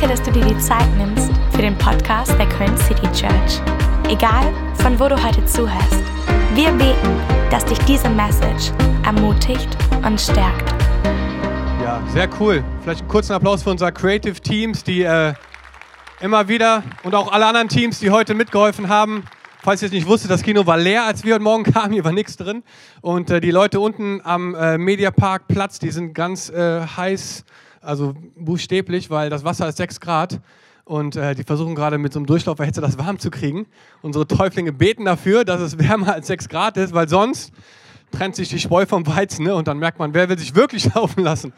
Danke, dass du dir die Zeit nimmst für den Podcast der Köln City Church. Egal, von wo du heute zuhörst, wir beten, dass dich diese Message ermutigt und stärkt. Ja, sehr cool. Vielleicht einen kurzen Applaus für unsere Creative Teams, die äh, immer wieder und auch alle anderen Teams, die heute mitgeholfen haben. Falls ihr es nicht wusstet, das Kino war leer, als wir heute Morgen kamen. Hier war nichts drin. Und äh, die Leute unten am äh, Mediapark Platz, die sind ganz äh, heiß, also buchstäblich, weil das Wasser ist 6 Grad. Und äh, die versuchen gerade mit so einem Durchlauferhitze das warm zu kriegen. Unsere Täuflinge beten dafür, dass es wärmer als 6 Grad ist, weil sonst trennt sich die Spreu vom Weizen. Ne? Und dann merkt man, wer will sich wirklich laufen lassen.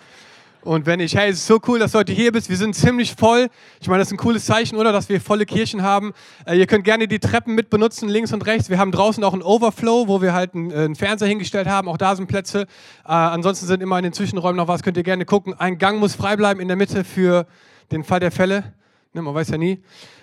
Und wenn ich, hey, es ist so cool, dass du heute hier bist. Wir sind ziemlich voll. Ich meine, das ist ein cooles Zeichen, oder? Dass wir volle Kirchen haben. Äh, ihr könnt gerne die Treppen mit benutzen, links und rechts. Wir haben draußen auch einen Overflow, wo wir halt einen, äh, einen Fernseher hingestellt haben. Auch da sind Plätze. Äh, ansonsten sind immer in den Zwischenräumen noch was. Könnt ihr gerne gucken. Ein Gang muss frei bleiben in der Mitte für den Fall der Fälle. Ne, man weiß ja nie.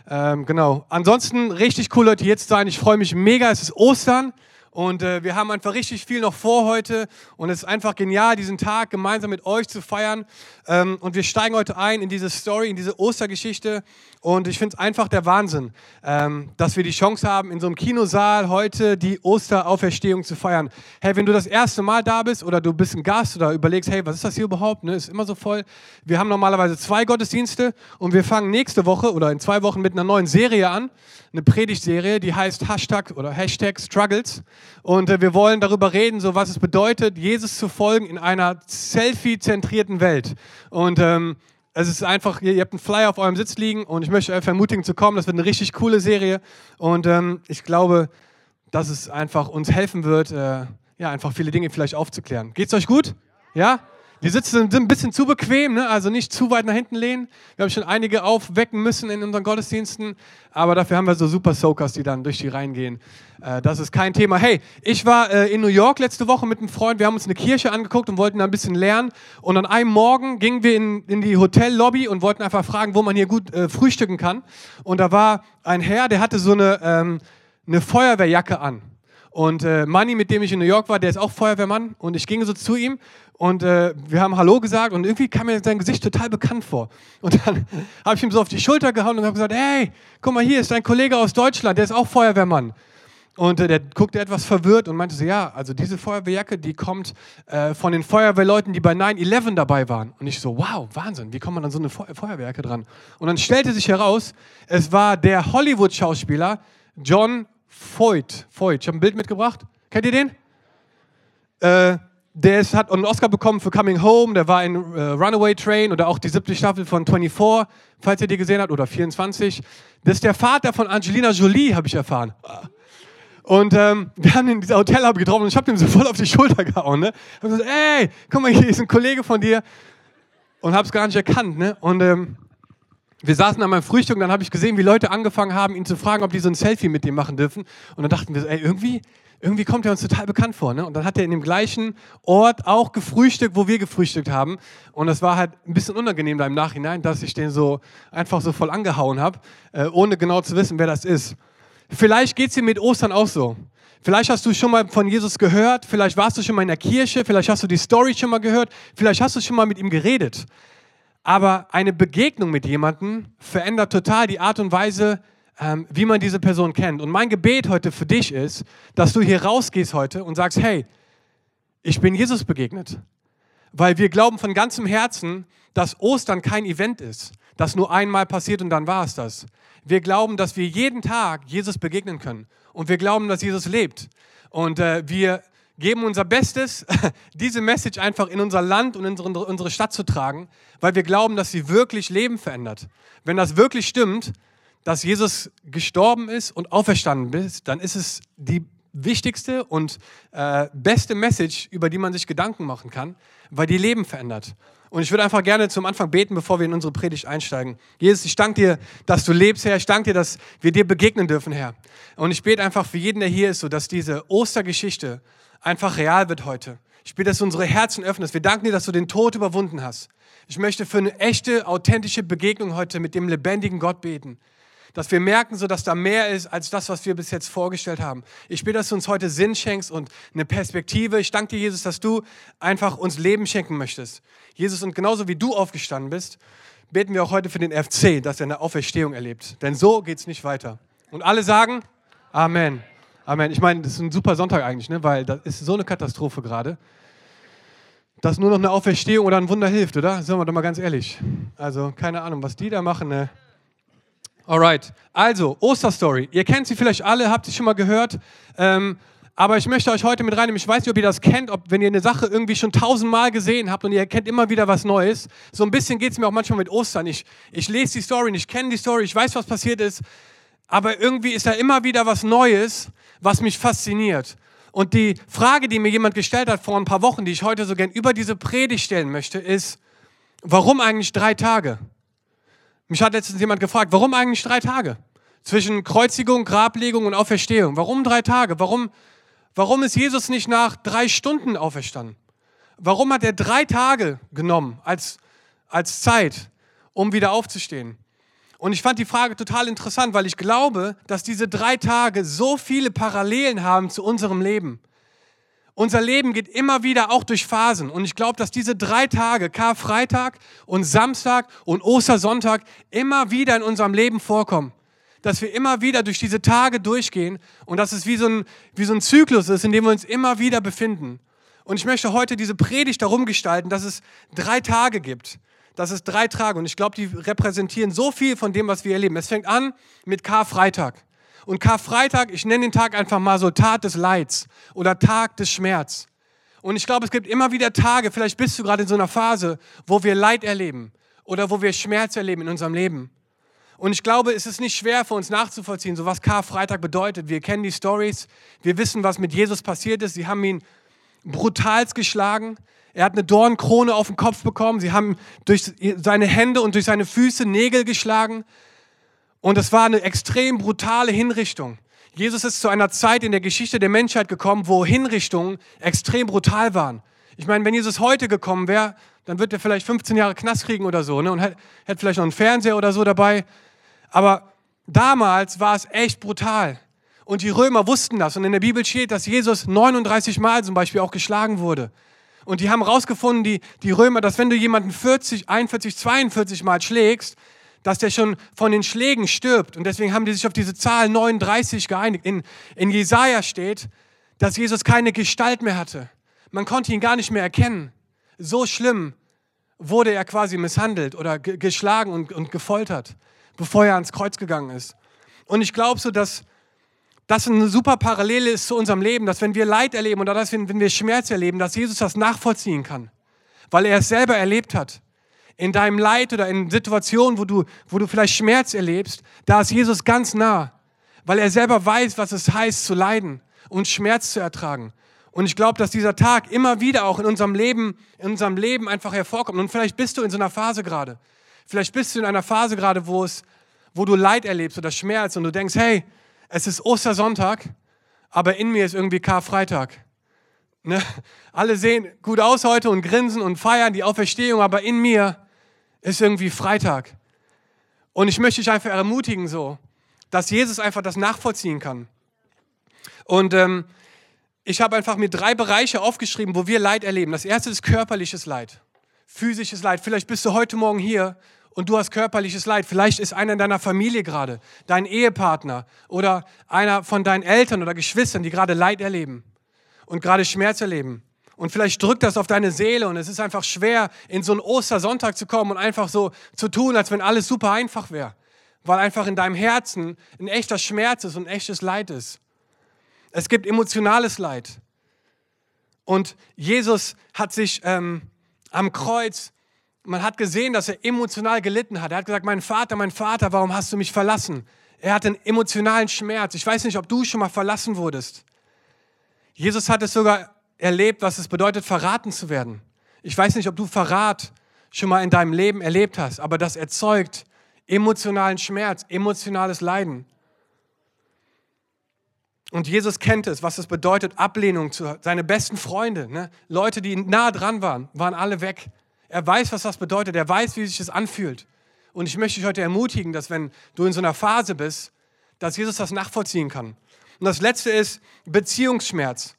Ähm, genau. Ansonsten richtig cool, Leute, jetzt sein. Ich freue mich mega. Es ist Ostern. Und äh, wir haben einfach richtig viel noch vor heute. Und es ist einfach genial, diesen Tag gemeinsam mit euch zu feiern. Ähm, und wir steigen heute ein in diese Story, in diese Ostergeschichte. Und ich finde es einfach der Wahnsinn, ähm, dass wir die Chance haben, in so einem Kinosaal heute die Osterauferstehung zu feiern. Hey, wenn du das erste Mal da bist oder du bist ein Gast oder überlegst, hey, was ist das hier überhaupt? Ne? Ist immer so voll. Wir haben normalerweise zwei Gottesdienste und wir fangen nächste Woche oder in zwei Wochen mit einer neuen Serie an. Eine Predigtserie, die heißt Hashtag oder Hashtag Struggles. Und äh, wir wollen darüber reden, so was es bedeutet, Jesus zu folgen in einer Selfie-zentrierten Welt. Und ähm, es ist einfach, ihr, habt einen Flyer auf eurem Sitz liegen und ich möchte euch ermutigen zu kommen. Das wird eine richtig coole Serie und ähm, ich glaube, dass es einfach uns helfen wird, äh, ja, einfach viele Dinge vielleicht aufzuklären. Geht's euch gut? Ja? Die Sitze sind ein bisschen zu bequem, ne? also nicht zu weit nach hinten lehnen. Wir haben schon einige aufwecken müssen in unseren Gottesdiensten, aber dafür haben wir so super Soakers, die dann durch die Reihen gehen. Äh, das ist kein Thema. Hey, ich war äh, in New York letzte Woche mit einem Freund, wir haben uns eine Kirche angeguckt und wollten da ein bisschen lernen. Und an einem Morgen gingen wir in, in die Hotellobby und wollten einfach fragen, wo man hier gut äh, frühstücken kann. Und da war ein Herr, der hatte so eine, ähm, eine Feuerwehrjacke an. Und äh, Manny, mit dem ich in New York war, der ist auch Feuerwehrmann. Und ich ging so zu ihm und äh, wir haben Hallo gesagt und irgendwie kam mir sein Gesicht total bekannt vor. Und dann habe ich ihm so auf die Schulter gehauen und habe gesagt, hey, guck mal, hier ist dein Kollege aus Deutschland, der ist auch Feuerwehrmann. Und äh, der guckte etwas verwirrt und meinte so, ja, also diese Feuerwehrjacke, die kommt äh, von den Feuerwehrleuten, die bei 9-11 dabei waren. Und ich so, wow, Wahnsinn, wie kommt man an so eine Fe Feuerwehrjacke dran? Und dann stellte sich heraus, es war der Hollywood-Schauspieler John Voight. Voight, ich habe ein Bild mitgebracht. Kennt ihr den? Äh, der ist, hat einen Oscar bekommen für Coming Home, der war in äh, Runaway Train oder auch die siebte Staffel von 24, falls ihr die gesehen habt, oder 24. Das ist der Vater von Angelina Jolie, habe ich erfahren. Und ähm, wir haben ihn in dieser Hotelhaube getroffen und ich habe ihm so voll auf die Schulter gehauen. Ne? Und gesagt, ey, guck mal, hier ist ein Kollege von dir. Und habe es gar nicht erkannt. Ne? Und ähm, wir saßen an meinem Frühstück und dann habe ich gesehen, wie Leute angefangen haben, ihn zu fragen, ob die so ein Selfie mit ihm machen dürfen. Und dann dachten wir ey, irgendwie, irgendwie kommt er uns total bekannt vor. Ne? Und dann hat er in dem gleichen Ort auch gefrühstückt, wo wir gefrühstückt haben. Und das war halt ein bisschen unangenehm da im Nachhinein, dass ich den so einfach so voll angehauen habe, äh, ohne genau zu wissen, wer das ist. Vielleicht geht es dir mit Ostern auch so. Vielleicht hast du schon mal von Jesus gehört, vielleicht warst du schon mal in der Kirche, vielleicht hast du die Story schon mal gehört, vielleicht hast du schon mal mit ihm geredet. Aber eine Begegnung mit jemandem verändert total die Art und Weise, ähm, wie man diese Person kennt. Und mein Gebet heute für dich ist, dass du hier rausgehst heute und sagst, hey, ich bin Jesus begegnet. Weil wir glauben von ganzem Herzen, dass Ostern kein Event ist, das nur einmal passiert und dann war es das. Wir glauben, dass wir jeden Tag Jesus begegnen können. Und wir glauben, dass Jesus lebt. Und äh, wir geben unser Bestes, diese Message einfach in unser Land und in unsere, Stadt zu tragen, weil wir glauben, dass sie wirklich Leben verändert. Wenn das wirklich stimmt, dass Jesus gestorben ist und auferstanden ist, dann ist es die wichtigste und äh, beste Message, über die man sich Gedanken machen kann, weil die Leben verändert. Und ich würde einfach gerne zum Anfang beten, bevor wir in unsere Predigt einsteigen. Jesus, ich danke dir, dass du lebst, Herr. Ich danke dir, dass wir dir begegnen dürfen, Herr. Und ich bete einfach für jeden, der hier ist, so dass diese Ostergeschichte einfach real wird heute. Ich bete, dass du unsere Herzen öffnest. Wir danken dir, dass du den Tod überwunden hast. Ich möchte für eine echte, authentische Begegnung heute mit dem lebendigen Gott beten dass wir merken, so dass da mehr ist als das, was wir bis jetzt vorgestellt haben. Ich bitte, dass du uns heute Sinn schenkst und eine Perspektive. Ich danke dir, Jesus, dass du einfach uns Leben schenken möchtest. Jesus, und genauso wie du aufgestanden bist, beten wir auch heute für den FC, dass er eine Auferstehung erlebt. Denn so geht es nicht weiter. Und alle sagen Amen. Amen. Ich meine, das ist ein super Sonntag eigentlich, ne? weil das ist so eine Katastrophe gerade, dass nur noch eine Auferstehung oder ein Wunder hilft, oder? Sagen wir doch mal ganz ehrlich. Also, keine Ahnung, was die da machen. Ne? Alright. Also, Osterstory. Ihr kennt sie vielleicht alle, habt sie schon mal gehört. Ähm, aber ich möchte euch heute mit reinnehmen. Ich weiß nicht, ob ihr das kennt, ob wenn ihr eine Sache irgendwie schon tausendmal gesehen habt und ihr erkennt immer wieder was Neues. So ein bisschen geht es mir auch manchmal mit Ostern. Ich, ich lese die Story, ich kenne die Story, ich weiß, was passiert ist. Aber irgendwie ist da immer wieder was Neues, was mich fasziniert. Und die Frage, die mir jemand gestellt hat vor ein paar Wochen, die ich heute so gern über diese Predigt stellen möchte, ist, warum eigentlich drei Tage? Mich hat letztens jemand gefragt, warum eigentlich drei Tage? Zwischen Kreuzigung, Grablegung und Auferstehung. Warum drei Tage? Warum Warum ist Jesus nicht nach drei Stunden auferstanden? Warum hat er drei Tage genommen als, als Zeit, um wieder aufzustehen? Und ich fand die Frage total interessant, weil ich glaube, dass diese drei Tage so viele Parallelen haben zu unserem Leben. Unser Leben geht immer wieder auch durch Phasen. Und ich glaube, dass diese drei Tage, Karfreitag und Samstag und Ostersonntag, immer wieder in unserem Leben vorkommen dass wir immer wieder durch diese Tage durchgehen und dass es wie so, ein, wie so ein Zyklus ist, in dem wir uns immer wieder befinden. Und ich möchte heute diese Predigt darum gestalten, dass es drei Tage gibt. Dass es drei Tage und ich glaube, die repräsentieren so viel von dem, was wir erleben. Es fängt an mit Karfreitag. Und Karfreitag, ich nenne den Tag einfach mal so Tat des Leids oder Tag des Schmerz. Und ich glaube, es gibt immer wieder Tage, vielleicht bist du gerade in so einer Phase, wo wir Leid erleben oder wo wir Schmerz erleben in unserem Leben. Und ich glaube, es ist nicht schwer für uns nachzuvollziehen, so was Karfreitag bedeutet. Wir kennen die Stories, wir wissen, was mit Jesus passiert ist. Sie haben ihn brutals geschlagen. Er hat eine Dornkrone auf den Kopf bekommen. Sie haben durch seine Hände und durch seine Füße Nägel geschlagen. Und es war eine extrem brutale Hinrichtung. Jesus ist zu einer Zeit in der Geschichte der Menschheit gekommen, wo Hinrichtungen extrem brutal waren. Ich meine, wenn Jesus heute gekommen wäre, dann wird er vielleicht 15 Jahre Knast kriegen oder so ne? und hätte vielleicht noch einen Fernseher oder so dabei. Aber damals war es echt brutal. Und die Römer wussten das. Und in der Bibel steht, dass Jesus 39 Mal zum Beispiel auch geschlagen wurde. Und die haben herausgefunden, die, die Römer, dass wenn du jemanden 40, 41, 42 Mal schlägst, dass der schon von den Schlägen stirbt. Und deswegen haben die sich auf diese Zahl 39 geeinigt. In, in Jesaja steht, dass Jesus keine Gestalt mehr hatte. Man konnte ihn gar nicht mehr erkennen. So schlimm wurde er quasi misshandelt oder geschlagen und, und gefoltert bevor er ans Kreuz gegangen ist. Und ich glaube so, dass das eine super Parallele ist zu unserem Leben, dass wenn wir Leid erleben oder dass wenn wir Schmerz erleben, dass Jesus das nachvollziehen kann, weil er es selber erlebt hat. In deinem Leid oder in Situationen, wo du, wo du vielleicht Schmerz erlebst, da ist Jesus ganz nah, weil er selber weiß, was es heißt zu leiden und Schmerz zu ertragen. Und ich glaube, dass dieser Tag immer wieder auch in unserem Leben, in unserem Leben einfach hervorkommt. Und vielleicht bist du in so einer Phase gerade, Vielleicht bist du in einer Phase gerade, wo, es, wo du Leid erlebst oder Schmerz und du denkst, hey, es ist Ostersonntag, aber in mir ist irgendwie Karfreitag. Ne? Alle sehen gut aus heute und grinsen und feiern die Auferstehung, aber in mir ist irgendwie Freitag. Und ich möchte dich einfach ermutigen, so, dass Jesus einfach das nachvollziehen kann. Und ähm, ich habe einfach mir drei Bereiche aufgeschrieben, wo wir Leid erleben. Das erste ist körperliches Leid, physisches Leid. Vielleicht bist du heute Morgen hier und du hast körperliches Leid. Vielleicht ist einer in deiner Familie gerade, dein Ehepartner oder einer von deinen Eltern oder Geschwistern, die gerade Leid erleben und gerade Schmerz erleben. Und vielleicht drückt das auf deine Seele und es ist einfach schwer, in so einen Ostersonntag zu kommen und einfach so zu tun, als wenn alles super einfach wäre. Weil einfach in deinem Herzen ein echter Schmerz ist und ein echtes Leid ist. Es gibt emotionales Leid. Und Jesus hat sich ähm, am Kreuz man hat gesehen, dass er emotional gelitten hat. Er hat gesagt, mein Vater, mein Vater, warum hast du mich verlassen? Er hat einen emotionalen Schmerz. Ich weiß nicht, ob du schon mal verlassen wurdest. Jesus hat es sogar erlebt, was es bedeutet, verraten zu werden. Ich weiß nicht, ob du Verrat schon mal in deinem Leben erlebt hast, aber das erzeugt emotionalen Schmerz, emotionales Leiden. Und Jesus kennt es, was es bedeutet, Ablehnung zu seine besten Freunde, ne? Leute, die nah dran waren, waren alle weg. Er weiß, was das bedeutet. Er weiß, wie sich das anfühlt. Und ich möchte dich heute ermutigen, dass wenn du in so einer Phase bist, dass Jesus das nachvollziehen kann. Und das letzte ist Beziehungsschmerz.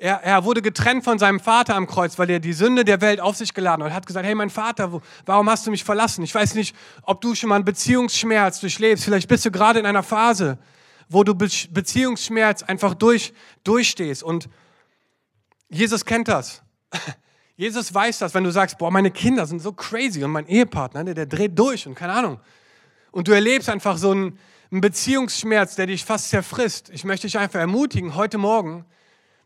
Er, er wurde getrennt von seinem Vater am Kreuz, weil er die Sünde der Welt auf sich geladen hat. Er hat gesagt, hey mein Vater, wo, warum hast du mich verlassen? Ich weiß nicht, ob du schon mal einen Beziehungsschmerz durchlebst. Vielleicht bist du gerade in einer Phase, wo du Be Beziehungsschmerz einfach durch, durchstehst. Und Jesus kennt das. Jesus weiß das, wenn du sagst, boah, meine Kinder sind so crazy und mein Ehepartner, der, der dreht durch und keine Ahnung. Und du erlebst einfach so einen, einen Beziehungsschmerz, der dich fast zerfrisst. Ich möchte dich einfach ermutigen, heute Morgen,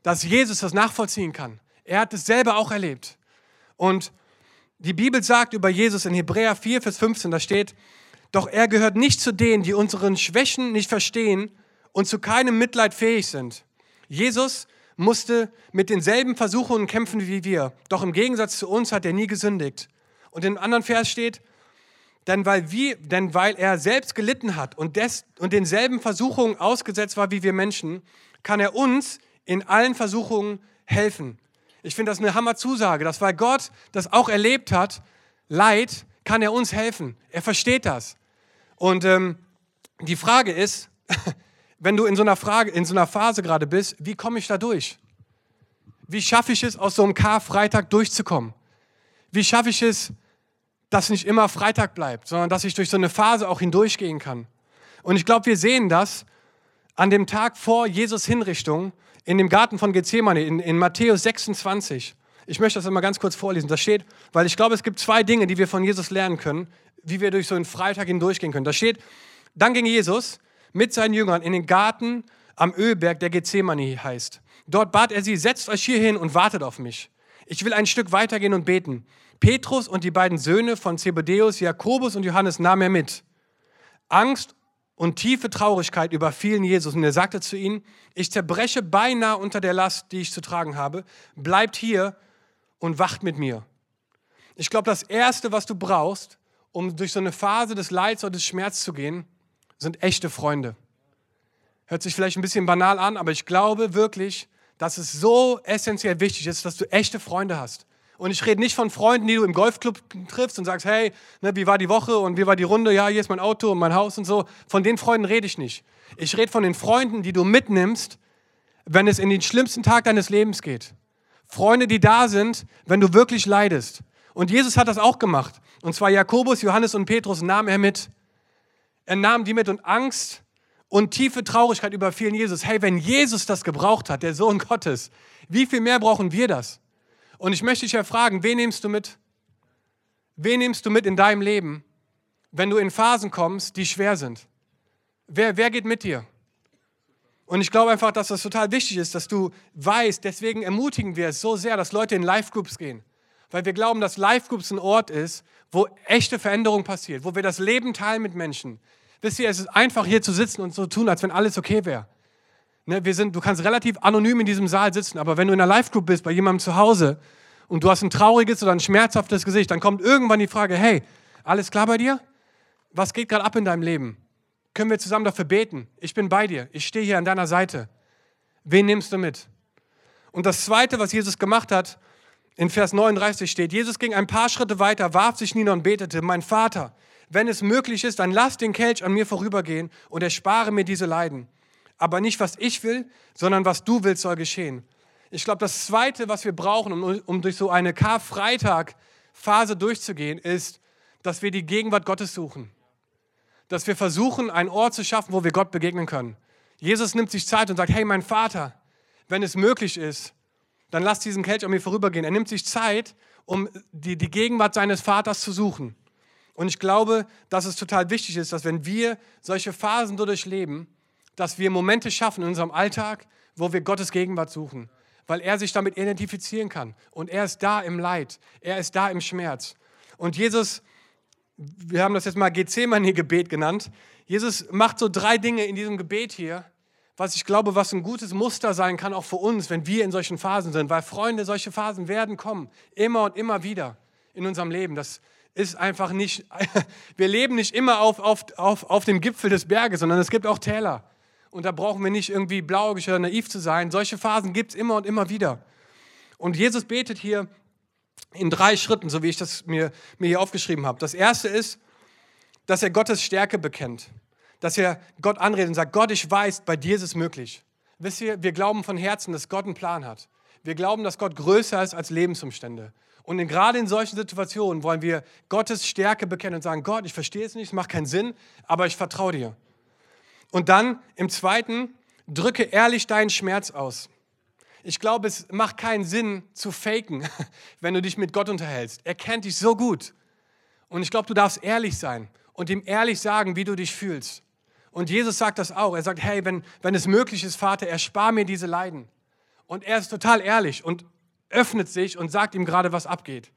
dass Jesus das nachvollziehen kann. Er hat es selber auch erlebt. Und die Bibel sagt über Jesus in Hebräer 4, Vers 15, da steht, doch er gehört nicht zu denen, die unseren Schwächen nicht verstehen und zu keinem Mitleid fähig sind. Jesus musste mit denselben Versuchungen kämpfen wie wir, doch im Gegensatz zu uns hat er nie gesündigt. Und im anderen Vers steht, denn weil, wir, denn weil er selbst gelitten hat und, des, und denselben Versuchungen ausgesetzt war wie wir Menschen, kann er uns in allen Versuchungen helfen. Ich finde das eine Hammerzusage, dass weil Gott das auch erlebt hat, Leid, kann er uns helfen. Er versteht das. Und ähm, die Frage ist, wenn du in so einer Frage, in so einer Phase gerade bist, wie komme ich da durch? Wie schaffe ich es, aus so einem Karfreitag durchzukommen? Wie schaffe ich es, dass nicht immer Freitag bleibt, sondern dass ich durch so eine Phase auch hindurchgehen kann? Und ich glaube, wir sehen das an dem Tag vor Jesus Hinrichtung, in dem Garten von Gethsemane, in, in Matthäus 26. Ich möchte das immer ganz kurz vorlesen. Da steht, weil ich glaube, es gibt zwei Dinge, die wir von Jesus lernen können, wie wir durch so einen Freitag hindurchgehen können. Da steht, dann ging Jesus mit seinen Jüngern in den Garten am Ölberg, der Gethsemane heißt. Dort bat er sie, setzt euch hier hin und wartet auf mich. Ich will ein Stück weitergehen und beten. Petrus und die beiden Söhne von Zebedeus, Jakobus und Johannes nahm er mit. Angst und tiefe Traurigkeit überfielen Jesus und er sagte zu ihnen, ich zerbreche beinahe unter der Last, die ich zu tragen habe. Bleibt hier und wacht mit mir. Ich glaube, das Erste, was du brauchst, um durch so eine Phase des Leids oder des Schmerzes zu gehen, sind echte Freunde. Hört sich vielleicht ein bisschen banal an, aber ich glaube wirklich, dass es so essentiell wichtig ist, dass du echte Freunde hast. Und ich rede nicht von Freunden, die du im Golfclub triffst und sagst, hey, ne, wie war die Woche und wie war die Runde? Ja, hier ist mein Auto und mein Haus und so. Von den Freunden rede ich nicht. Ich rede von den Freunden, die du mitnimmst, wenn es in den schlimmsten Tag deines Lebens geht. Freunde, die da sind, wenn du wirklich leidest. Und Jesus hat das auch gemacht. Und zwar Jakobus, Johannes und Petrus nahm er mit. Er nahm die mit und Angst und tiefe Traurigkeit überfielen Jesus. Hey, wenn Jesus das gebraucht hat, der Sohn Gottes, wie viel mehr brauchen wir das? Und ich möchte dich ja fragen, wen nimmst du mit? Wen nimmst du mit in deinem Leben, wenn du in Phasen kommst, die schwer sind? Wer, wer geht mit dir? Und ich glaube einfach, dass das total wichtig ist, dass du weißt, deswegen ermutigen wir es so sehr, dass Leute in Live-Groups gehen. Weil wir glauben, dass Live-Groups ein Ort ist, wo echte Veränderung passiert, wo wir das Leben teilen mit Menschen. Wisst ihr, es ist einfach hier zu sitzen und so tun, als wenn alles okay wäre. Ne, wir sind, du kannst relativ anonym in diesem Saal sitzen, aber wenn du in einer Live-Group bist, bei jemandem zu Hause und du hast ein trauriges oder ein schmerzhaftes Gesicht, dann kommt irgendwann die Frage, hey, alles klar bei dir? Was geht gerade ab in deinem Leben? Können wir zusammen dafür beten? Ich bin bei dir, ich stehe hier an deiner Seite. Wen nimmst du mit? Und das Zweite, was Jesus gemacht hat, in Vers 39 steht, Jesus ging ein paar Schritte weiter, warf sich nieder und betete, mein Vater, wenn es möglich ist, dann lass den Kelch an mir vorübergehen und erspare mir diese Leiden aber nicht was ich will, sondern was du willst soll geschehen. Ich glaube, das Zweite, was wir brauchen, um, um durch so eine Karfreitag-Phase durchzugehen, ist, dass wir die Gegenwart Gottes suchen. Dass wir versuchen, einen Ort zu schaffen, wo wir Gott begegnen können. Jesus nimmt sich Zeit und sagt, hey, mein Vater, wenn es möglich ist, dann lass diesen Kelch an mir vorübergehen. Er nimmt sich Zeit, um die, die Gegenwart seines Vaters zu suchen. Und ich glaube, dass es total wichtig ist, dass wenn wir solche Phasen durchleben, dass wir Momente schaffen in unserem Alltag, wo wir Gottes Gegenwart suchen, weil er sich damit identifizieren kann. Und er ist da im Leid, er ist da im Schmerz. Und Jesus, wir haben das jetzt mal Gethsemane-Gebet genannt, Jesus macht so drei Dinge in diesem Gebet hier, was ich glaube, was ein gutes Muster sein kann, auch für uns, wenn wir in solchen Phasen sind. Weil Freunde, solche Phasen werden kommen, immer und immer wieder in unserem Leben. Das ist einfach nicht, wir leben nicht immer auf, auf, auf, auf dem Gipfel des Berges, sondern es gibt auch Täler. Und da brauchen wir nicht irgendwie blauäugig oder naiv zu sein. Solche Phasen gibt es immer und immer wieder. Und Jesus betet hier in drei Schritten, so wie ich das mir, mir hier aufgeschrieben habe. Das erste ist, dass er Gottes Stärke bekennt. Dass er Gott anredet und sagt, Gott, ich weiß, bei dir ist es möglich. Wisst ihr, wir glauben von Herzen, dass Gott einen Plan hat. Wir glauben, dass Gott größer ist als Lebensumstände. Und in, gerade in solchen Situationen wollen wir Gottes Stärke bekennen und sagen, Gott, ich verstehe es nicht, es macht keinen Sinn, aber ich vertraue dir. Und dann im zweiten, drücke ehrlich deinen Schmerz aus. Ich glaube, es macht keinen Sinn zu faken, wenn du dich mit Gott unterhältst. Er kennt dich so gut. Und ich glaube, du darfst ehrlich sein und ihm ehrlich sagen, wie du dich fühlst. Und Jesus sagt das auch. Er sagt, hey, wenn, wenn es möglich ist, Vater, erspar mir diese Leiden. Und er ist total ehrlich und öffnet sich und sagt ihm gerade, was abgeht.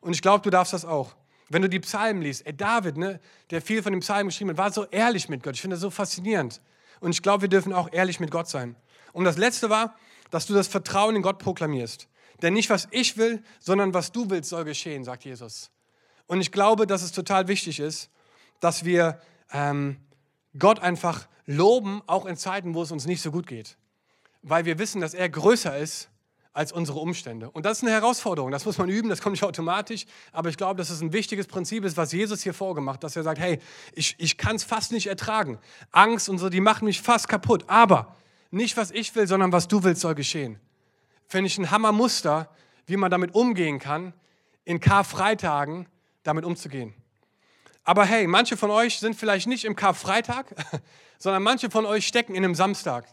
Und ich glaube, du darfst das auch. Wenn du die Psalmen liest, ey, David, ne, der viel von den Psalmen geschrieben hat, war so ehrlich mit Gott. Ich finde das so faszinierend. Und ich glaube, wir dürfen auch ehrlich mit Gott sein. Und das Letzte war, dass du das Vertrauen in Gott proklamierst. Denn nicht, was ich will, sondern was du willst, soll geschehen, sagt Jesus. Und ich glaube, dass es total wichtig ist, dass wir ähm, Gott einfach loben, auch in Zeiten, wo es uns nicht so gut geht. Weil wir wissen, dass er größer ist als unsere Umstände. Und das ist eine Herausforderung, das muss man üben, das kommt nicht automatisch, aber ich glaube, dass es ein wichtiges Prinzip ist, was Jesus hier vorgemacht dass er sagt, hey, ich, ich kann es fast nicht ertragen. Angst und so, die machen mich fast kaputt, aber nicht, was ich will, sondern was du willst, soll geschehen. Finde ich ein Hammermuster, wie man damit umgehen kann, in Karfreitagen damit umzugehen. Aber hey, manche von euch sind vielleicht nicht im Karfreitag, sondern manche von euch stecken in einem Samstag.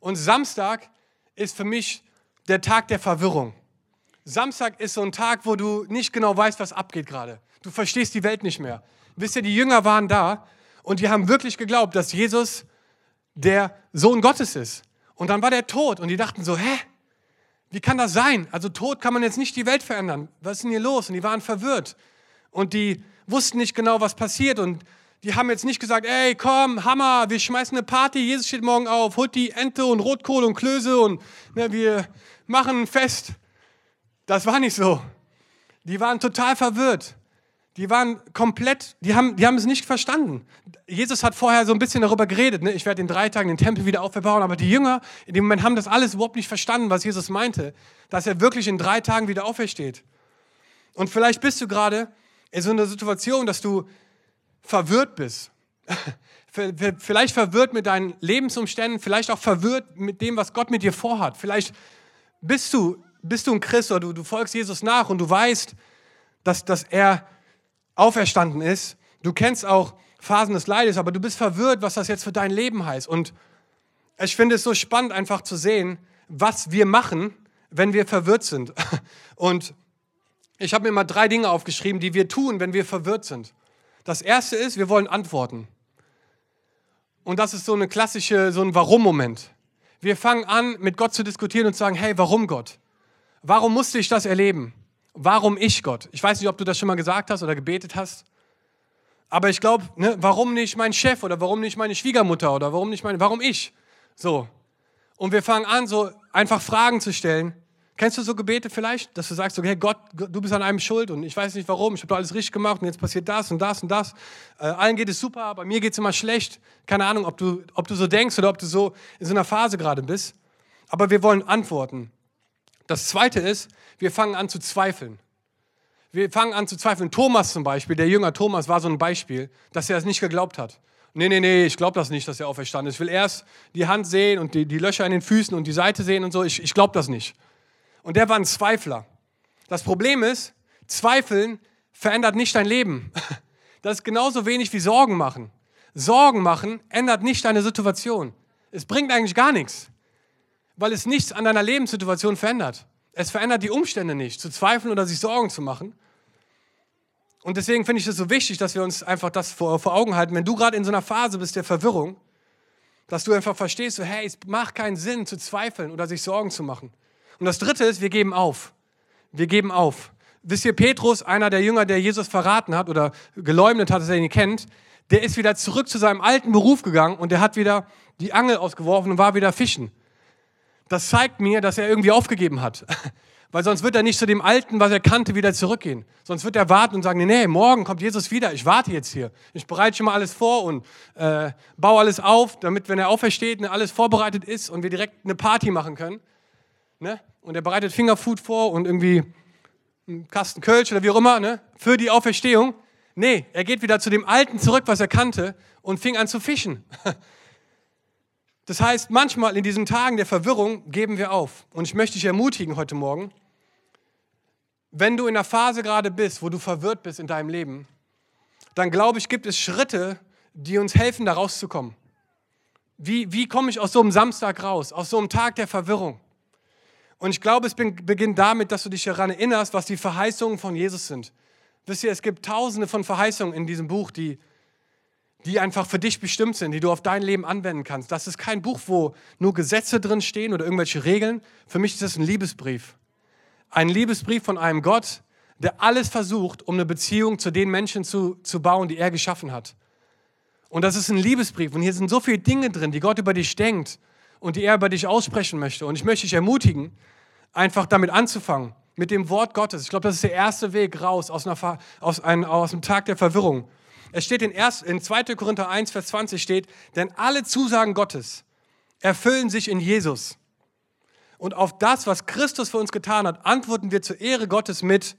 Und Samstag ist für mich der Tag der Verwirrung. Samstag ist so ein Tag, wo du nicht genau weißt, was abgeht gerade. Du verstehst die Welt nicht mehr. Wisst ihr, die Jünger waren da und die haben wirklich geglaubt, dass Jesus der Sohn Gottes ist. Und dann war der tot und die dachten so, hä? Wie kann das sein? Also tot kann man jetzt nicht die Welt verändern. Was ist denn hier los? Und die waren verwirrt. Und die wussten nicht genau, was passiert. Und die haben jetzt nicht gesagt, ey, komm, Hammer, wir schmeißen eine Party, Jesus steht morgen auf, holt die Ente und Rotkohl und Klöße und ne, wir machen ein Fest. Das war nicht so. Die waren total verwirrt. Die waren komplett, die haben, die haben es nicht verstanden. Jesus hat vorher so ein bisschen darüber geredet, ne? ich werde in drei Tagen den Tempel wieder aufbauen, aber die Jünger in dem Moment haben das alles überhaupt nicht verstanden, was Jesus meinte, dass er wirklich in drei Tagen wieder aufersteht. Und vielleicht bist du gerade in so einer Situation, dass du verwirrt bist. vielleicht verwirrt mit deinen Lebensumständen, vielleicht auch verwirrt mit dem, was Gott mit dir vorhat. Vielleicht bist du, bist du ein Christ oder du, du folgst Jesus nach und du weißt, dass, dass er auferstanden ist. Du kennst auch Phasen des Leides, aber du bist verwirrt, was das jetzt für dein Leben heißt. Und ich finde es so spannend, einfach zu sehen, was wir machen, wenn wir verwirrt sind. Und ich habe mir mal drei Dinge aufgeschrieben, die wir tun, wenn wir verwirrt sind. Das erste ist, wir wollen antworten. Und das ist so eine klassische, so ein Warum-Moment. Wir fangen an, mit Gott zu diskutieren und zu sagen, hey, warum Gott? Warum musste ich das erleben? Warum ich Gott? Ich weiß nicht, ob du das schon mal gesagt hast oder gebetet hast. Aber ich glaube, ne, warum nicht mein Chef oder warum nicht meine Schwiegermutter oder warum nicht meine, warum ich? So. Und wir fangen an, so einfach Fragen zu stellen. Kennst du so Gebete vielleicht, dass du sagst, okay, Gott, du bist an einem schuld und ich weiß nicht warum, ich habe alles richtig gemacht und jetzt passiert das und das und das. Äh, allen geht es super, aber mir geht es immer schlecht. Keine Ahnung, ob du, ob du so denkst oder ob du so in so einer Phase gerade bist. Aber wir wollen Antworten. Das Zweite ist, wir fangen an zu zweifeln. Wir fangen an zu zweifeln. Thomas zum Beispiel, der Jünger Thomas war so ein Beispiel, dass er es nicht geglaubt hat. Nee, nee, nee, ich glaube das nicht, dass er auferstanden ist. Ich will erst die Hand sehen und die, die Löcher in den Füßen und die Seite sehen und so. Ich, ich glaube das nicht. Und der war ein Zweifler. Das Problem ist, Zweifeln verändert nicht dein Leben. Das ist genauso wenig wie Sorgen machen. Sorgen machen ändert nicht deine Situation. Es bringt eigentlich gar nichts, weil es nichts an deiner Lebenssituation verändert. Es verändert die Umstände nicht, zu zweifeln oder sich Sorgen zu machen. Und deswegen finde ich es so wichtig, dass wir uns einfach das vor, vor Augen halten. Wenn du gerade in so einer Phase bist der Verwirrung, dass du einfach verstehst, so, hey, es macht keinen Sinn zu zweifeln oder sich Sorgen zu machen. Und das dritte ist, wir geben auf. Wir geben auf. Wisst ihr, Petrus, einer der Jünger, der Jesus verraten hat oder geleugnet hat, dass er ihn kennt, der ist wieder zurück zu seinem alten Beruf gegangen und der hat wieder die Angel ausgeworfen und war wieder fischen. Das zeigt mir, dass er irgendwie aufgegeben hat. Weil sonst wird er nicht zu dem Alten, was er kannte, wieder zurückgehen. Sonst wird er warten und sagen, nee, morgen kommt Jesus wieder, ich warte jetzt hier. Ich bereite schon mal alles vor und äh, baue alles auf, damit, wenn er aufersteht, alles vorbereitet ist und wir direkt eine Party machen können. Ne? Und er bereitet Fingerfood vor und irgendwie einen Kasten Kölsch oder wie auch immer, ne? für die Auferstehung. Nee, er geht wieder zu dem Alten zurück, was er kannte und fing an zu fischen. Das heißt, manchmal in diesen Tagen der Verwirrung geben wir auf. Und ich möchte dich ermutigen heute Morgen, wenn du in einer Phase gerade bist, wo du verwirrt bist in deinem Leben, dann glaube ich, gibt es Schritte, die uns helfen, da rauszukommen. Wie, wie komme ich aus so einem Samstag raus, aus so einem Tag der Verwirrung? Und ich glaube, es beginnt damit, dass du dich daran erinnerst, was die Verheißungen von Jesus sind. Wisst ihr, es gibt tausende von Verheißungen in diesem Buch, die, die einfach für dich bestimmt sind, die du auf dein Leben anwenden kannst. Das ist kein Buch, wo nur Gesetze drin stehen oder irgendwelche Regeln. Für mich ist das ein Liebesbrief. Ein Liebesbrief von einem Gott, der alles versucht, um eine Beziehung zu den Menschen zu, zu bauen, die er geschaffen hat. Und das ist ein Liebesbrief. Und hier sind so viele Dinge drin, die Gott über dich denkt und die er über dich aussprechen möchte. Und ich möchte dich ermutigen, einfach damit anzufangen, mit dem Wort Gottes. Ich glaube, das ist der erste Weg raus aus, einer, aus, einem, aus einem Tag der Verwirrung. Es steht in, erst, in 2. Korinther 1, Vers 20 steht, denn alle Zusagen Gottes erfüllen sich in Jesus. Und auf das, was Christus für uns getan hat, antworten wir zur Ehre Gottes mit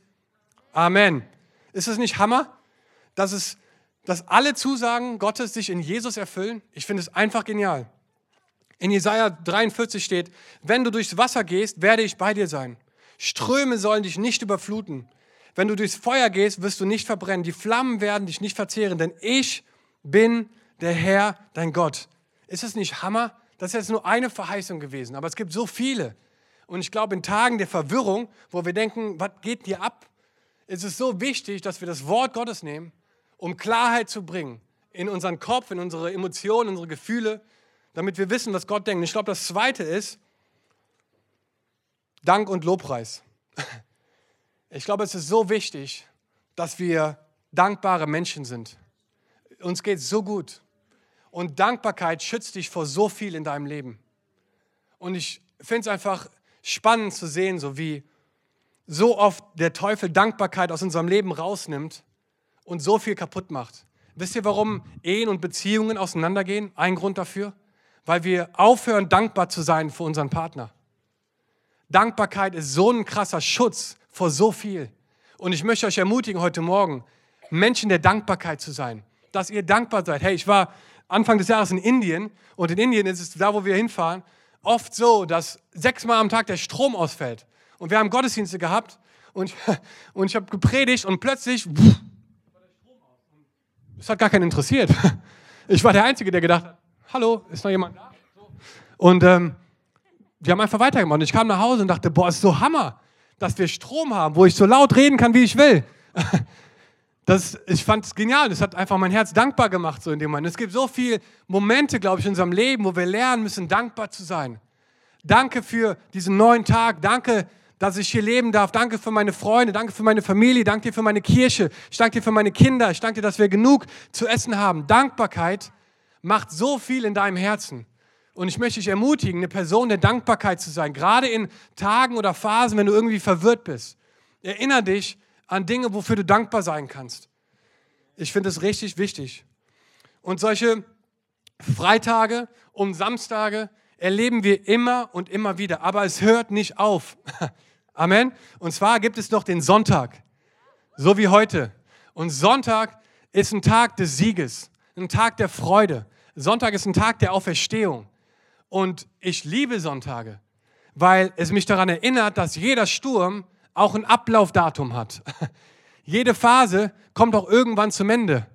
Amen. Ist es nicht Hammer, dass, es, dass alle Zusagen Gottes sich in Jesus erfüllen? Ich finde es einfach genial. In Jesaja 43 steht: Wenn du durchs Wasser gehst, werde ich bei dir sein. Ströme sollen dich nicht überfluten. Wenn du durchs Feuer gehst, wirst du nicht verbrennen. Die Flammen werden dich nicht verzehren, denn ich bin der Herr, dein Gott. Ist es nicht Hammer? Das ist jetzt nur eine Verheißung gewesen, aber es gibt so viele. Und ich glaube, in Tagen der Verwirrung, wo wir denken, was geht dir ab, ist es so wichtig, dass wir das Wort Gottes nehmen, um Klarheit zu bringen in unseren Kopf, in unsere Emotionen, unsere Gefühle, damit wir wissen, was Gott denkt. Ich glaube, das Zweite ist Dank und Lobpreis. Ich glaube, es ist so wichtig, dass wir dankbare Menschen sind. Uns geht es so gut. Und Dankbarkeit schützt dich vor so viel in deinem Leben. Und ich finde es einfach spannend zu sehen, so wie so oft der Teufel Dankbarkeit aus unserem Leben rausnimmt und so viel kaputt macht. Wisst ihr, warum Ehen und Beziehungen auseinandergehen? Ein Grund dafür? Weil wir aufhören, dankbar zu sein für unseren Partner. Dankbarkeit ist so ein krasser Schutz vor so viel. Und ich möchte euch ermutigen, heute Morgen Menschen der Dankbarkeit zu sein, dass ihr dankbar seid. Hey, ich war Anfang des Jahres in Indien und in Indien ist es da, wo wir hinfahren, oft so, dass sechsmal am Tag der Strom ausfällt. Und wir haben Gottesdienste gehabt und, und ich habe gepredigt und plötzlich es hat gar keinen interessiert. Ich war der Einzige, der gedacht hat, hallo, ist noch jemand da? Und ähm, die haben einfach weitergemacht. Und ich kam nach Hause und dachte, boah, ist so Hammer, dass wir Strom haben, wo ich so laut reden kann, wie ich will. Das, ich fand es genial. Das hat einfach mein Herz dankbar gemacht, so in dem Moment. Es gibt so viele Momente, glaube ich, in unserem Leben, wo wir lernen müssen, dankbar zu sein. Danke für diesen neuen Tag. Danke, dass ich hier leben darf. Danke für meine Freunde. Danke für meine Familie. Danke dir für meine Kirche. Ich danke dir für meine Kinder. Ich danke dir, dass wir genug zu essen haben. Dankbarkeit macht so viel in deinem Herzen. Und ich möchte dich ermutigen, eine Person der Dankbarkeit zu sein. Gerade in Tagen oder Phasen, wenn du irgendwie verwirrt bist. Erinner dich, an Dinge, wofür du dankbar sein kannst. Ich finde es richtig wichtig. Und solche Freitage und Samstage erleben wir immer und immer wieder, aber es hört nicht auf. Amen. Und zwar gibt es noch den Sonntag, so wie heute. Und Sonntag ist ein Tag des Sieges, ein Tag der Freude. Sonntag ist ein Tag der Auferstehung. Und ich liebe Sonntage, weil es mich daran erinnert, dass jeder Sturm auch ein Ablaufdatum hat. Jede Phase kommt auch irgendwann zum Ende.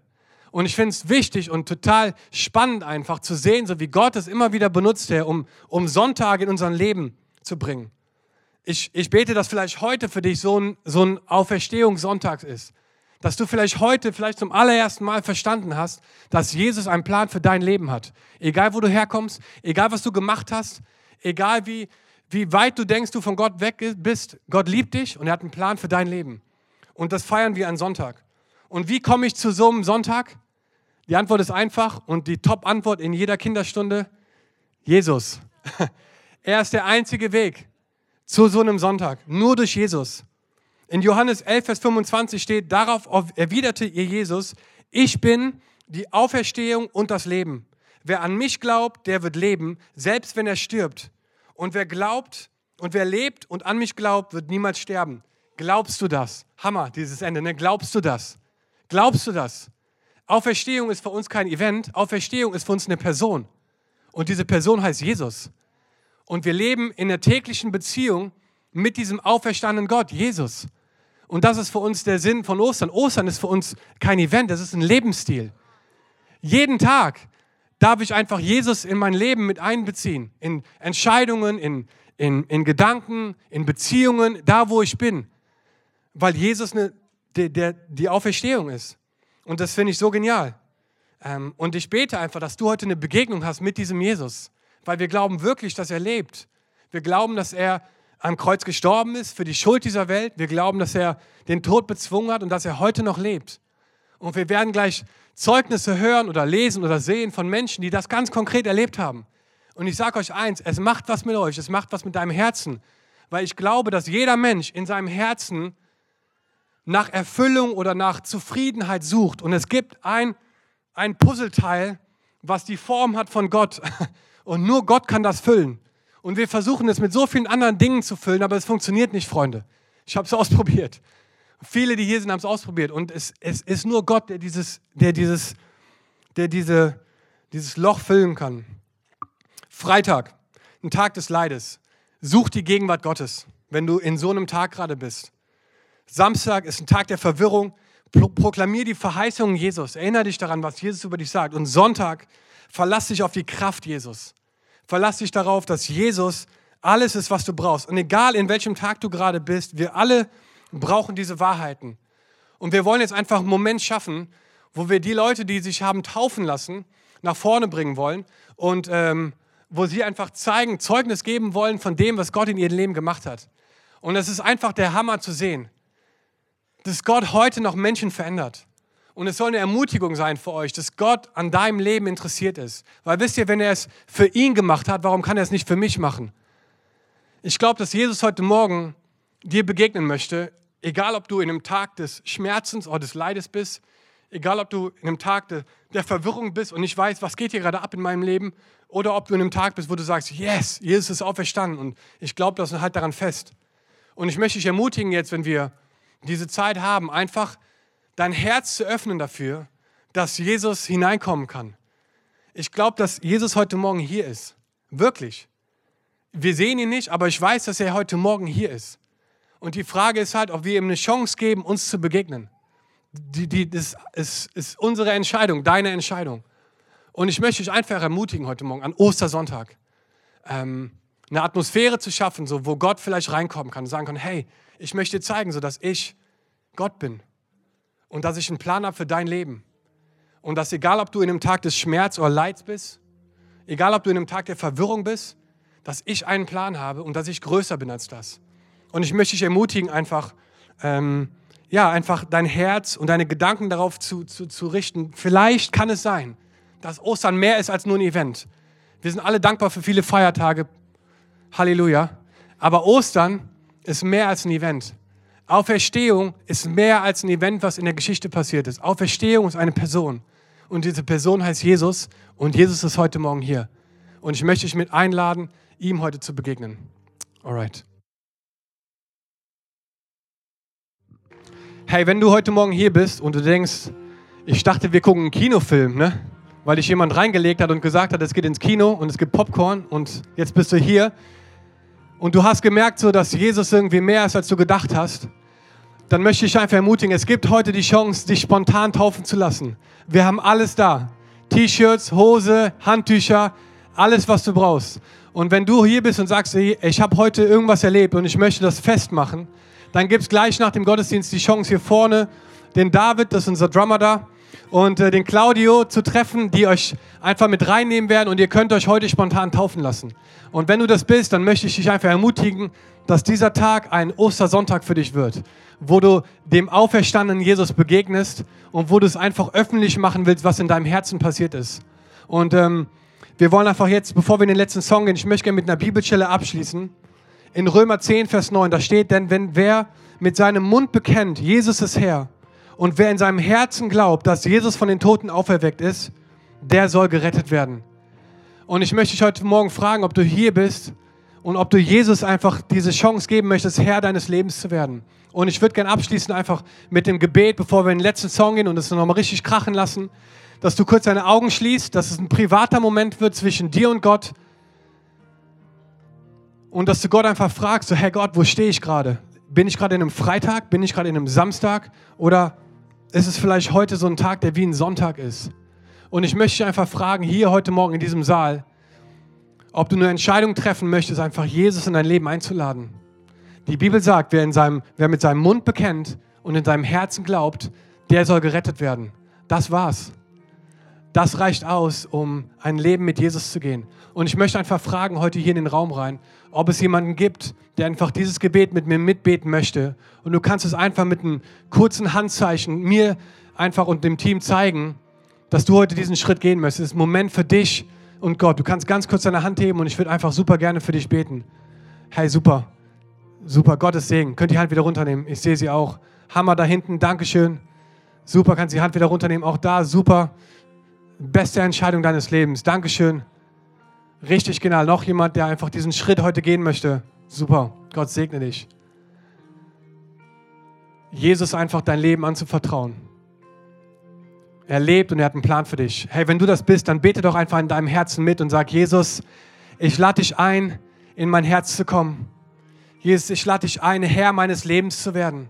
Und ich finde es wichtig und total spannend einfach zu sehen, so wie Gott es immer wieder benutzt, um, um Sonntage in unser Leben zu bringen. Ich, ich bete, dass vielleicht heute für dich so ein, so ein Auferstehungssonntag ist. Dass du vielleicht heute, vielleicht zum allerersten Mal verstanden hast, dass Jesus einen Plan für dein Leben hat. Egal, wo du herkommst, egal, was du gemacht hast, egal, wie, wie weit du denkst, du von Gott weg bist. Gott liebt dich und er hat einen Plan für dein Leben. Und das feiern wir an Sonntag. Und wie komme ich zu so einem Sonntag? Die Antwort ist einfach und die Top-Antwort in jeder Kinderstunde, Jesus. Er ist der einzige Weg zu so einem Sonntag, nur durch Jesus. In Johannes 11, Vers 25 steht, darauf erwiderte ihr Jesus, ich bin die Auferstehung und das Leben. Wer an mich glaubt, der wird leben, selbst wenn er stirbt. Und wer glaubt und wer lebt und an mich glaubt, wird niemals sterben. Glaubst du das? Hammer, dieses Ende, ne? Glaubst du das? Glaubst du das? Auferstehung ist für uns kein Event, Auferstehung ist für uns eine Person. Und diese Person heißt Jesus. Und wir leben in der täglichen Beziehung mit diesem auferstandenen Gott, Jesus. Und das ist für uns der Sinn von Ostern. Ostern ist für uns kein Event, das ist ein Lebensstil. Jeden Tag darf ich einfach Jesus in mein Leben mit einbeziehen. In Entscheidungen, in, in, in Gedanken, in Beziehungen, da wo ich bin. Weil Jesus eine, der, der, die Auferstehung ist. Und das finde ich so genial. Ähm, und ich bete einfach, dass du heute eine Begegnung hast mit diesem Jesus. Weil wir glauben wirklich, dass er lebt. Wir glauben, dass er am Kreuz gestorben ist für die Schuld dieser Welt. Wir glauben, dass er den Tod bezwungen hat und dass er heute noch lebt. Und wir werden gleich Zeugnisse hören oder lesen oder sehen von Menschen, die das ganz konkret erlebt haben. Und ich sage euch eins, es macht was mit euch, es macht was mit deinem Herzen. Weil ich glaube, dass jeder Mensch in seinem Herzen nach Erfüllung oder nach Zufriedenheit sucht. Und es gibt ein, ein Puzzleteil, was die Form hat von Gott. Und nur Gott kann das füllen. Und wir versuchen es mit so vielen anderen Dingen zu füllen, aber es funktioniert nicht, Freunde. Ich habe es ausprobiert. Viele, die hier sind, haben es ausprobiert. Und es, es ist nur Gott, der dieses, der dieses, der diese, dieses Loch füllen kann. Freitag, ein Tag des Leides. Such die Gegenwart Gottes, wenn du in so einem Tag gerade bist. Samstag ist ein Tag der Verwirrung. Proklamier die Verheißungen Jesus. Erinnere dich daran, was Jesus über dich sagt. Und Sonntag, verlass dich auf die Kraft Jesus. Verlass dich darauf, dass Jesus alles ist, was du brauchst. Und egal in welchem Tag du gerade bist, wir alle brauchen diese Wahrheiten. Und wir wollen jetzt einfach einen Moment schaffen, wo wir die Leute, die sich haben taufen lassen, nach vorne bringen wollen und ähm, wo sie einfach zeigen, Zeugnis geben wollen von dem, was Gott in ihrem Leben gemacht hat. Und es ist einfach der Hammer zu sehen, dass Gott heute noch Menschen verändert. Und es soll eine Ermutigung sein für euch, dass Gott an deinem Leben interessiert ist. Weil wisst ihr, wenn er es für ihn gemacht hat, warum kann er es nicht für mich machen? Ich glaube, dass Jesus heute Morgen dir begegnen möchte, egal ob du in einem Tag des Schmerzens oder des Leides bist, egal ob du in einem Tag de, der Verwirrung bist und nicht weißt, was geht hier gerade ab in meinem Leben, oder ob du in einem Tag bist, wo du sagst, yes, Jesus ist auferstanden und ich glaube das und halt daran fest. Und ich möchte dich ermutigen jetzt, wenn wir diese Zeit haben, einfach dein Herz zu öffnen dafür, dass Jesus hineinkommen kann. Ich glaube, dass Jesus heute Morgen hier ist. Wirklich. Wir sehen ihn nicht, aber ich weiß, dass er heute Morgen hier ist. Und die Frage ist halt, ob wir ihm eine Chance geben, uns zu begegnen. Die, die, das ist, ist unsere Entscheidung, deine Entscheidung. Und ich möchte dich einfach ermutigen heute Morgen, an Ostersonntag, ähm, eine Atmosphäre zu schaffen, so, wo Gott vielleicht reinkommen kann und sagen kann, hey, ich möchte dir zeigen, so dass ich Gott bin und dass ich einen Plan habe für dein Leben. Und dass egal, ob du in einem Tag des Schmerz oder Leids bist, egal, ob du in einem Tag der Verwirrung bist, dass ich einen Plan habe und dass ich größer bin als das. Und ich möchte dich ermutigen, einfach, ähm, ja, einfach dein Herz und deine Gedanken darauf zu, zu, zu richten. Vielleicht kann es sein, dass Ostern mehr ist als nur ein Event. Wir sind alle dankbar für viele Feiertage. Halleluja. Aber Ostern ist mehr als ein Event. Auferstehung ist mehr als ein Event, was in der Geschichte passiert ist. Auferstehung ist eine Person. Und diese Person heißt Jesus und Jesus ist heute Morgen hier. Und ich möchte dich mit einladen, ihm heute zu begegnen. Alright. Hey, wenn du heute Morgen hier bist und du denkst, ich dachte, wir gucken einen Kinofilm, ne? Weil dich jemand reingelegt hat und gesagt hat, es geht ins Kino und es gibt Popcorn und jetzt bist du hier und du hast gemerkt, so, dass Jesus irgendwie mehr ist, als du gedacht hast, dann möchte ich einfach ermutigen, es gibt heute die Chance, dich spontan taufen zu lassen. Wir haben alles da. T-Shirts, Hose, Handtücher, alles, was du brauchst. Und wenn du hier bist und sagst, ich habe heute irgendwas erlebt und ich möchte das festmachen, dann gibt es gleich nach dem Gottesdienst die Chance hier vorne, den David, das ist unser Drummer da, und äh, den Claudio zu treffen, die euch einfach mit reinnehmen werden und ihr könnt euch heute spontan taufen lassen. Und wenn du das bist, dann möchte ich dich einfach ermutigen, dass dieser Tag ein Ostersonntag für dich wird, wo du dem auferstandenen Jesus begegnest und wo du es einfach öffentlich machen willst, was in deinem Herzen passiert ist. Und ähm, wir wollen einfach jetzt, bevor wir in den letzten Song gehen, ich möchte gerne mit einer Bibelstelle abschließen. In Römer 10, Vers 9, da steht, denn wenn wer mit seinem Mund bekennt, Jesus ist Herr, und wer in seinem Herzen glaubt, dass Jesus von den Toten auferweckt ist, der soll gerettet werden. Und ich möchte dich heute Morgen fragen, ob du hier bist und ob du Jesus einfach diese Chance geben möchtest, Herr deines Lebens zu werden. Und ich würde gerne abschließen einfach mit dem Gebet, bevor wir in den letzten Song gehen und es nochmal richtig krachen lassen. dass du kurz deine Augen schließt, dass es ein privater Moment wird zwischen dir und Gott. Und dass du Gott einfach fragst, so, Herr Gott, wo stehe ich gerade? Bin ich gerade in einem Freitag? Bin ich gerade in einem Samstag? Oder ist es vielleicht heute so ein Tag, der wie ein Sonntag ist? Und ich möchte dich einfach fragen, hier heute Morgen in diesem Saal, ob du eine Entscheidung treffen möchtest, einfach Jesus in dein Leben einzuladen. Die Bibel sagt, wer, in seinem, wer mit seinem Mund bekennt und in seinem Herzen glaubt, der soll gerettet werden. Das war's. Das reicht aus, um ein Leben mit Jesus zu gehen. Und ich möchte einfach fragen, heute hier in den Raum rein, ob es jemanden gibt, der einfach dieses Gebet mit mir mitbeten möchte. Und du kannst es einfach mit einem kurzen Handzeichen mir einfach und dem Team zeigen, dass du heute diesen Schritt gehen möchtest. Es ist ein Moment für dich und Gott. Du kannst ganz kurz deine Hand heben und ich würde einfach super gerne für dich beten. Hey, super. Super, Gottes Segen. Könnt ihr die Hand wieder runternehmen? Ich sehe sie auch. Hammer da hinten, Dankeschön. Super, kannst die Hand wieder runternehmen. Auch da, super. Beste Entscheidung deines Lebens. Dankeschön. Richtig genial. Noch jemand, der einfach diesen Schritt heute gehen möchte. Super. Gott segne dich. Jesus einfach dein Leben anzuvertrauen. Er lebt und er hat einen Plan für dich. Hey, wenn du das bist, dann bete doch einfach in deinem Herzen mit und sag, Jesus, ich lade dich ein, in mein Herz zu kommen. Jesus, ich lade dich ein, Herr meines Lebens zu werden.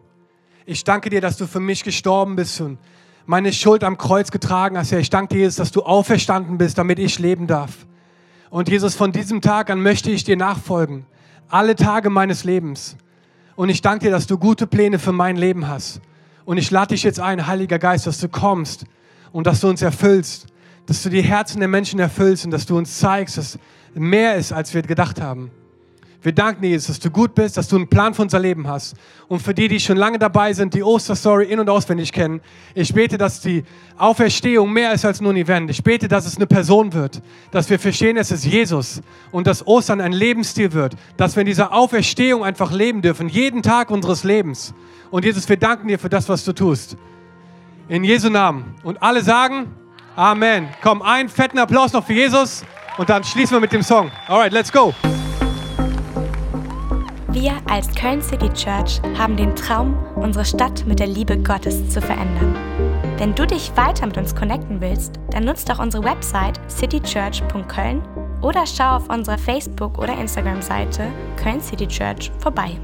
Ich danke dir, dass du für mich gestorben bist und meine Schuld am Kreuz getragen hast. Herr, ich danke dir, Jesus, dass du auferstanden bist, damit ich leben darf. Und Jesus, von diesem Tag an möchte ich dir nachfolgen. Alle Tage meines Lebens. Und ich danke dir, dass du gute Pläne für mein Leben hast. Und ich lade dich jetzt ein, Heiliger Geist, dass du kommst und dass du uns erfüllst. Dass du die Herzen der Menschen erfüllst und dass du uns zeigst, dass mehr ist, als wir gedacht haben. Wir danken dir, Jesus, dass du gut bist, dass du einen Plan für unser Leben hast. Und für die, die schon lange dabei sind, die Osterstory in- und auswendig kennen, ich bete, dass die Auferstehung mehr ist als nur ein Event. Ich bete, dass es eine Person wird, dass wir verstehen, es ist Jesus und dass Ostern ein Lebensstil wird, dass wir in dieser Auferstehung einfach leben dürfen, jeden Tag unseres Lebens. Und Jesus, wir danken dir für das, was du tust. In Jesu Namen. Und alle sagen Amen. Komm, einen fetten Applaus noch für Jesus und dann schließen wir mit dem Song. Alright, let's go. Wir als Köln City Church haben den Traum, unsere Stadt mit der Liebe Gottes zu verändern. Wenn du dich weiter mit uns connecten willst, dann nutzt doch unsere Website citychurch.köln oder schau auf unserer Facebook- oder Instagram-Seite Köln City Church vorbei.